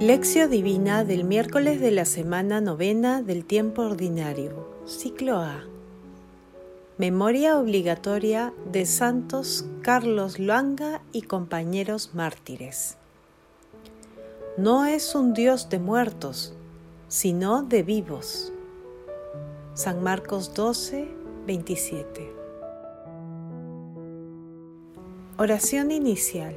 Lección Divina del miércoles de la semana novena del tiempo ordinario, ciclo A. Memoria obligatoria de Santos Carlos Luanga y compañeros mártires. No es un Dios de muertos, sino de vivos. San Marcos 12, 27. Oración inicial.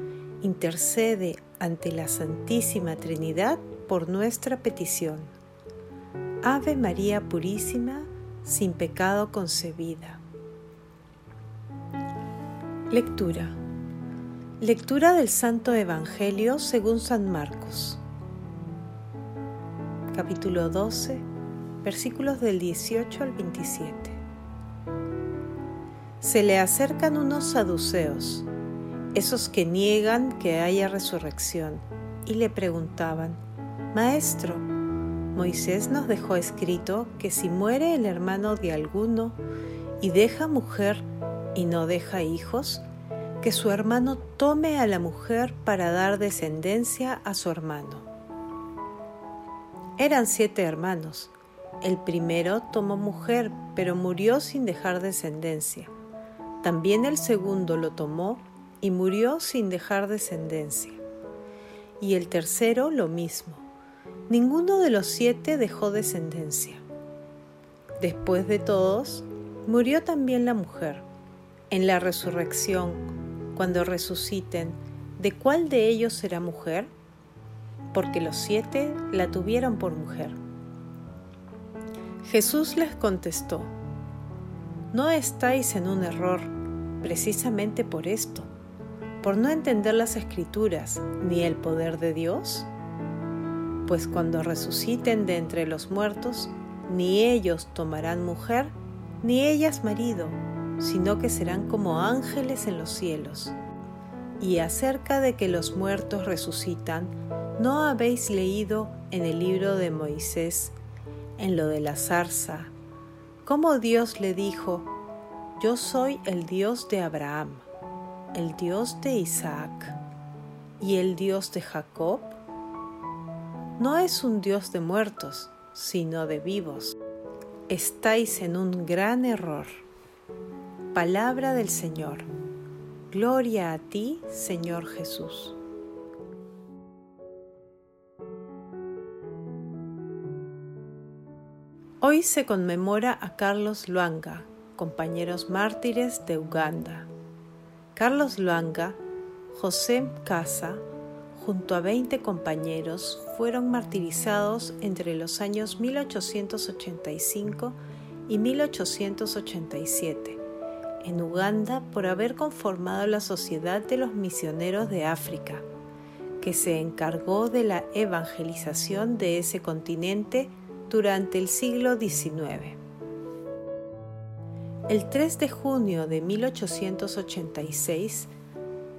intercede ante la Santísima Trinidad por nuestra petición. Ave María Purísima, sin pecado concebida. Lectura. Lectura del Santo Evangelio según San Marcos. Capítulo 12, versículos del 18 al 27. Se le acercan unos saduceos esos que niegan que haya resurrección, y le preguntaban, Maestro, Moisés nos dejó escrito que si muere el hermano de alguno y deja mujer y no deja hijos, que su hermano tome a la mujer para dar descendencia a su hermano. Eran siete hermanos. El primero tomó mujer, pero murió sin dejar descendencia. También el segundo lo tomó y murió sin dejar descendencia. Y el tercero lo mismo. Ninguno de los siete dejó descendencia. Después de todos, murió también la mujer. En la resurrección, cuando resuciten, ¿de cuál de ellos será mujer? Porque los siete la tuvieron por mujer. Jesús les contestó, no estáis en un error precisamente por esto por no entender las escrituras ni el poder de Dios? Pues cuando resuciten de entre los muertos, ni ellos tomarán mujer, ni ellas marido, sino que serán como ángeles en los cielos. Y acerca de que los muertos resucitan, ¿no habéis leído en el libro de Moisés, en lo de la zarza, cómo Dios le dijo, Yo soy el Dios de Abraham? El Dios de Isaac y el Dios de Jacob, no es un Dios de muertos, sino de vivos. Estáis en un gran error. Palabra del Señor. Gloria a ti, Señor Jesús. Hoy se conmemora a Carlos Luanga, compañeros mártires de Uganda. Carlos Luanga, José Casa, junto a 20 compañeros, fueron martirizados entre los años 1885 y 1887 en Uganda por haber conformado la Sociedad de los Misioneros de África, que se encargó de la evangelización de ese continente durante el siglo XIX. El 3 de junio de 1886,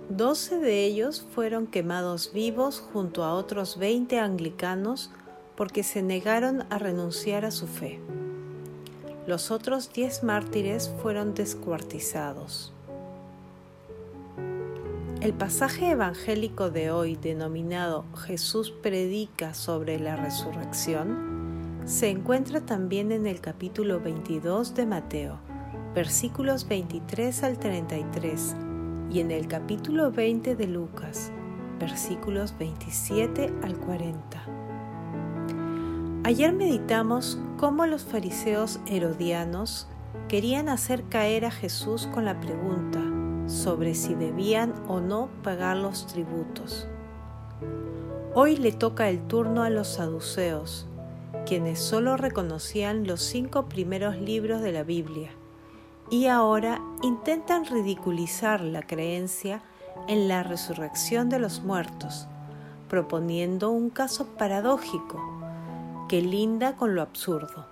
12 de ellos fueron quemados vivos junto a otros 20 anglicanos porque se negaron a renunciar a su fe. Los otros 10 mártires fueron descuartizados. El pasaje evangélico de hoy denominado Jesús predica sobre la resurrección se encuentra también en el capítulo 22 de Mateo versículos 23 al 33, y en el capítulo 20 de Lucas, versículos 27 al 40. Ayer meditamos cómo los fariseos herodianos querían hacer caer a Jesús con la pregunta sobre si debían o no pagar los tributos. Hoy le toca el turno a los saduceos, quienes solo reconocían los cinco primeros libros de la Biblia y ahora intentan ridiculizar la creencia en la resurrección de los muertos, proponiendo un caso paradójico que linda con lo absurdo.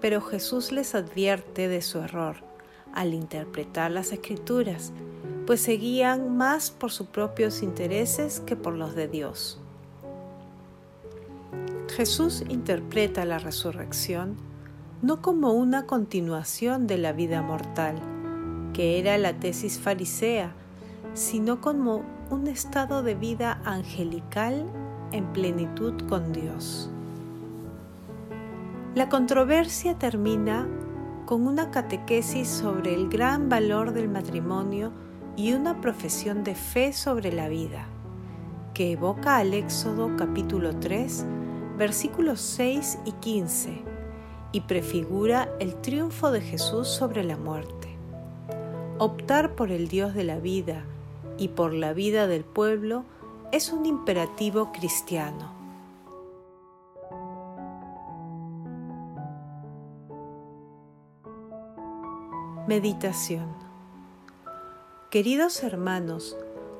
Pero Jesús les advierte de su error al interpretar las escrituras, pues seguían más por sus propios intereses que por los de Dios. Jesús interpreta la resurrección no como una continuación de la vida mortal, que era la tesis farisea, sino como un estado de vida angelical en plenitud con Dios. La controversia termina con una catequesis sobre el gran valor del matrimonio y una profesión de fe sobre la vida, que evoca al Éxodo capítulo 3, versículos 6 y 15, y prefigura el triunfo de Jesús sobre la muerte. Optar por el Dios de la vida y por la vida del pueblo es un imperativo cristiano. Meditación Queridos hermanos,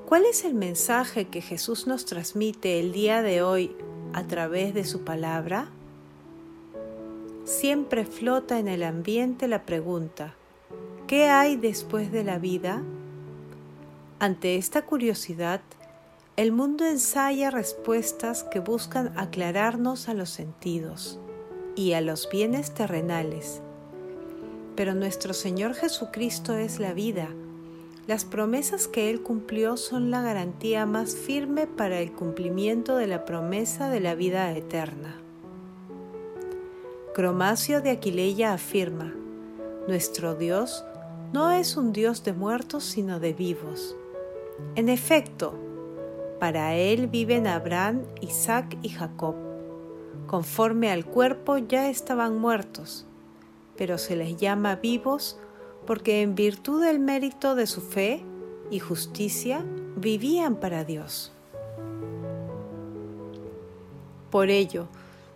¿cuál es el mensaje que Jesús nos transmite el día de hoy a través de su palabra? Siempre flota en el ambiente la pregunta, ¿qué hay después de la vida? Ante esta curiosidad, el mundo ensaya respuestas que buscan aclararnos a los sentidos y a los bienes terrenales pero nuestro Señor Jesucristo es la vida. Las promesas que Él cumplió son la garantía más firme para el cumplimiento de la promesa de la vida eterna. Cromacio de Aquileia afirma, Nuestro Dios no es un Dios de muertos sino de vivos. En efecto, para Él viven Abraham, Isaac y Jacob. Conforme al cuerpo ya estaban muertos pero se les llama vivos porque en virtud del mérito de su fe y justicia vivían para Dios. Por ello,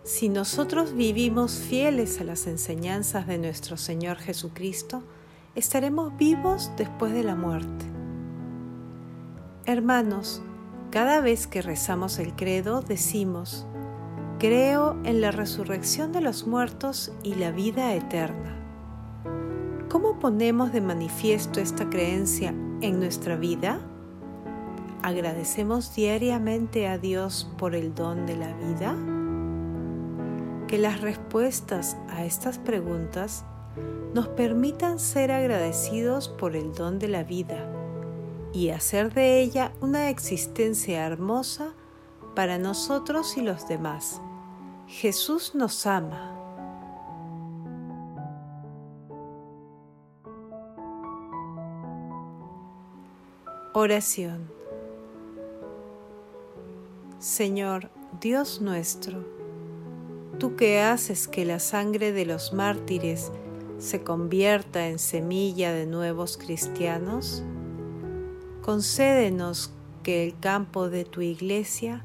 si nosotros vivimos fieles a las enseñanzas de nuestro Señor Jesucristo, estaremos vivos después de la muerte. Hermanos, cada vez que rezamos el credo decimos, Creo en la resurrección de los muertos y la vida eterna. ¿Cómo ponemos de manifiesto esta creencia en nuestra vida? ¿Agradecemos diariamente a Dios por el don de la vida? Que las respuestas a estas preguntas nos permitan ser agradecidos por el don de la vida y hacer de ella una existencia hermosa para nosotros y los demás. Jesús nos ama. Oración. Señor, Dios nuestro, tú que haces que la sangre de los mártires se convierta en semilla de nuevos cristianos, concédenos que el campo de tu iglesia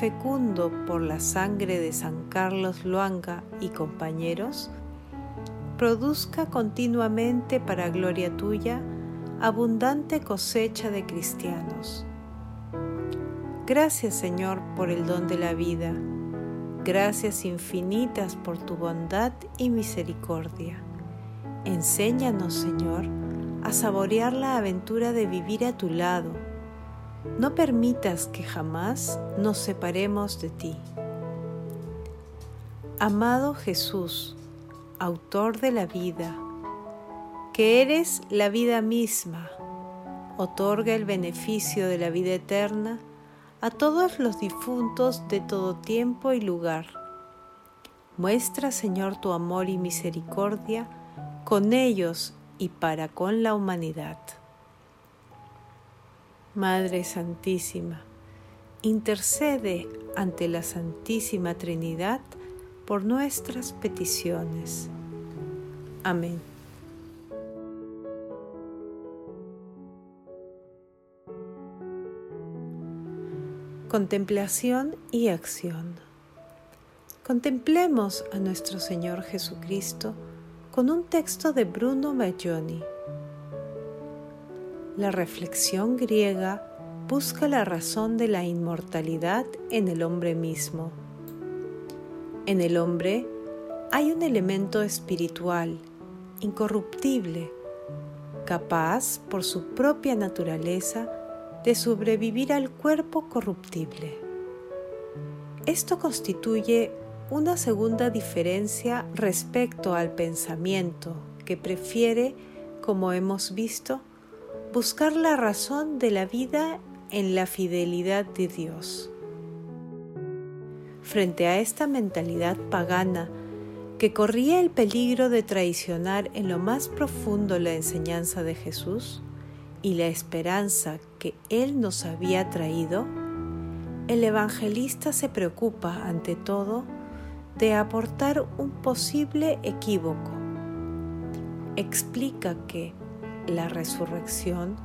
fecundo por la sangre de San Carlos Luanga y compañeros, produzca continuamente para gloria tuya abundante cosecha de cristianos. Gracias Señor por el don de la vida, gracias infinitas por tu bondad y misericordia. Enséñanos Señor a saborear la aventura de vivir a tu lado no permitas que jamás nos separemos de ti. Amado Jesús, autor de la vida, que eres la vida misma, otorga el beneficio de la vida eterna a todos los difuntos de todo tiempo y lugar. Muestra, Señor, tu amor y misericordia con ellos y para con la humanidad. Madre Santísima, intercede ante la Santísima Trinidad por nuestras peticiones. Amén. Contemplación y acción. Contemplemos a nuestro Señor Jesucristo con un texto de Bruno Maggioni la reflexión griega busca la razón de la inmortalidad en el hombre mismo. En el hombre hay un elemento espiritual, incorruptible, capaz por su propia naturaleza de sobrevivir al cuerpo corruptible. Esto constituye una segunda diferencia respecto al pensamiento que prefiere, como hemos visto, buscar la razón de la vida en la fidelidad de Dios. Frente a esta mentalidad pagana que corría el peligro de traicionar en lo más profundo la enseñanza de Jesús y la esperanza que Él nos había traído, el evangelista se preocupa ante todo de aportar un posible equívoco. Explica que la resurrección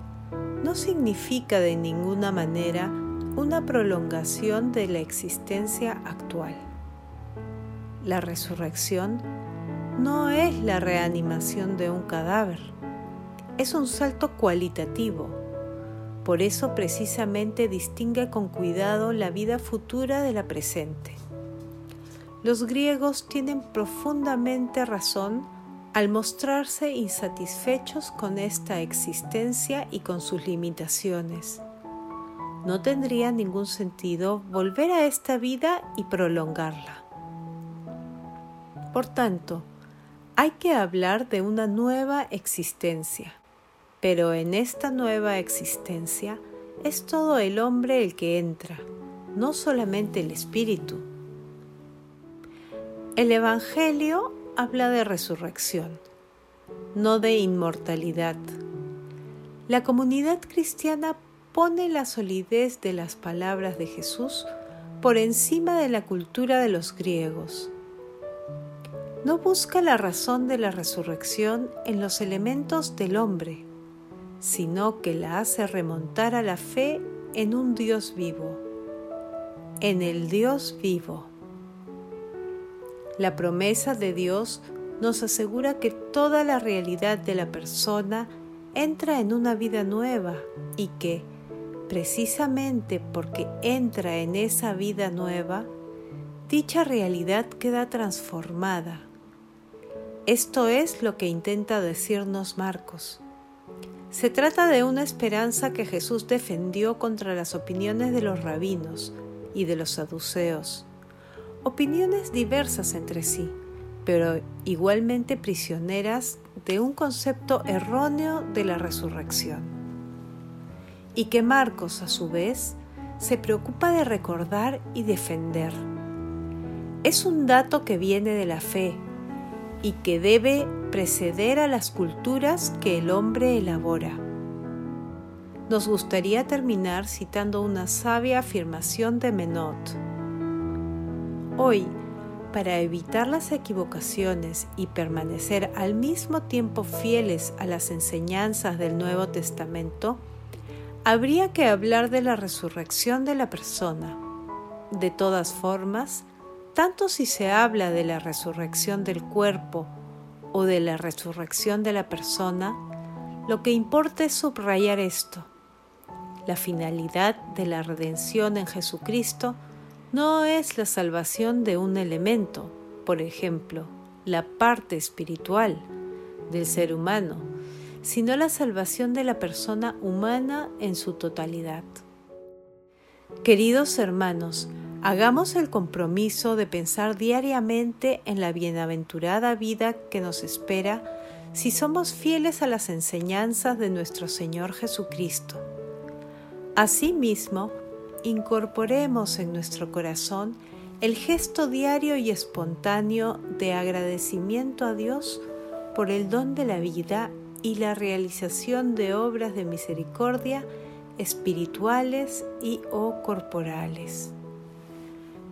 no significa de ninguna manera una prolongación de la existencia actual. La resurrección no es la reanimación de un cadáver, es un salto cualitativo. Por eso precisamente distingue con cuidado la vida futura de la presente. Los griegos tienen profundamente razón al mostrarse insatisfechos con esta existencia y con sus limitaciones. No tendría ningún sentido volver a esta vida y prolongarla. Por tanto, hay que hablar de una nueva existencia, pero en esta nueva existencia es todo el hombre el que entra, no solamente el espíritu. El Evangelio habla de resurrección, no de inmortalidad. La comunidad cristiana pone la solidez de las palabras de Jesús por encima de la cultura de los griegos. No busca la razón de la resurrección en los elementos del hombre, sino que la hace remontar a la fe en un Dios vivo, en el Dios vivo. La promesa de Dios nos asegura que toda la realidad de la persona entra en una vida nueva y que, precisamente porque entra en esa vida nueva, dicha realidad queda transformada. Esto es lo que intenta decirnos Marcos. Se trata de una esperanza que Jesús defendió contra las opiniones de los rabinos y de los saduceos opiniones diversas entre sí, pero igualmente prisioneras de un concepto erróneo de la resurrección. Y que Marcos, a su vez, se preocupa de recordar y defender. Es un dato que viene de la fe y que debe preceder a las culturas que el hombre elabora. Nos gustaría terminar citando una sabia afirmación de Menot Hoy, para evitar las equivocaciones y permanecer al mismo tiempo fieles a las enseñanzas del Nuevo Testamento, habría que hablar de la resurrección de la persona. De todas formas, tanto si se habla de la resurrección del cuerpo o de la resurrección de la persona, lo que importa es subrayar esto. La finalidad de la redención en Jesucristo no es la salvación de un elemento, por ejemplo, la parte espiritual del ser humano, sino la salvación de la persona humana en su totalidad. Queridos hermanos, hagamos el compromiso de pensar diariamente en la bienaventurada vida que nos espera si somos fieles a las enseñanzas de nuestro Señor Jesucristo. Asimismo, incorporemos en nuestro corazón el gesto diario y espontáneo de agradecimiento a Dios por el don de la vida y la realización de obras de misericordia espirituales y o corporales.